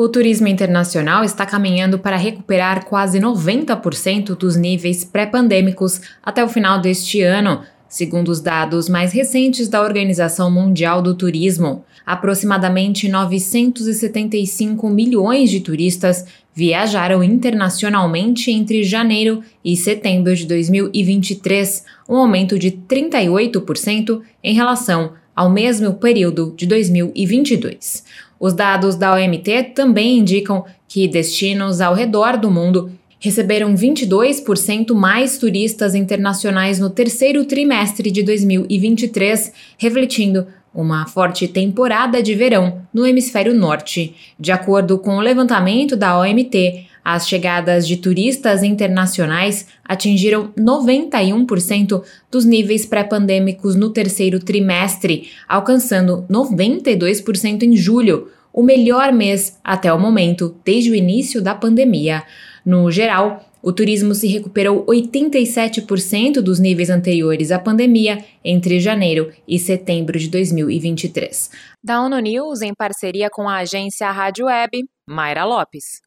O turismo internacional está caminhando para recuperar quase 90% dos níveis pré-pandêmicos até o final deste ano, segundo os dados mais recentes da Organização Mundial do Turismo. Aproximadamente 975 milhões de turistas viajaram internacionalmente entre janeiro e setembro de 2023, um aumento de 38% em relação ao mesmo período de 2022. Os dados da OMT também indicam que destinos ao redor do mundo receberam 22% mais turistas internacionais no terceiro trimestre de 2023, refletindo uma forte temporada de verão no hemisfério norte. De acordo com o levantamento da OMT, as chegadas de turistas internacionais atingiram 91% dos níveis pré-pandêmicos no terceiro trimestre, alcançando 92% em julho, o melhor mês até o momento desde o início da pandemia. No geral, o turismo se recuperou 87% dos níveis anteriores à pandemia entre janeiro e setembro de 2023. Da ONU News, em parceria com a agência Rádio Web, Mayra Lopes.